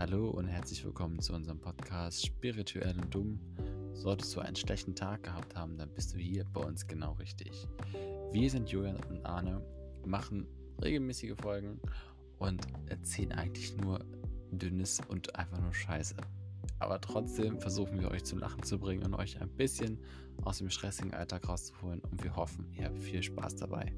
Hallo und herzlich willkommen zu unserem Podcast Spirituell und Dumm. Solltest du einen schlechten Tag gehabt haben, dann bist du hier bei uns genau richtig. Wir sind Julian und Arne, machen regelmäßige Folgen und erzählen eigentlich nur Dünnes und einfach nur Scheiße. Aber trotzdem versuchen wir euch zum Lachen zu bringen und euch ein bisschen aus dem stressigen Alltag rauszuholen und wir hoffen, ihr habt viel Spaß dabei.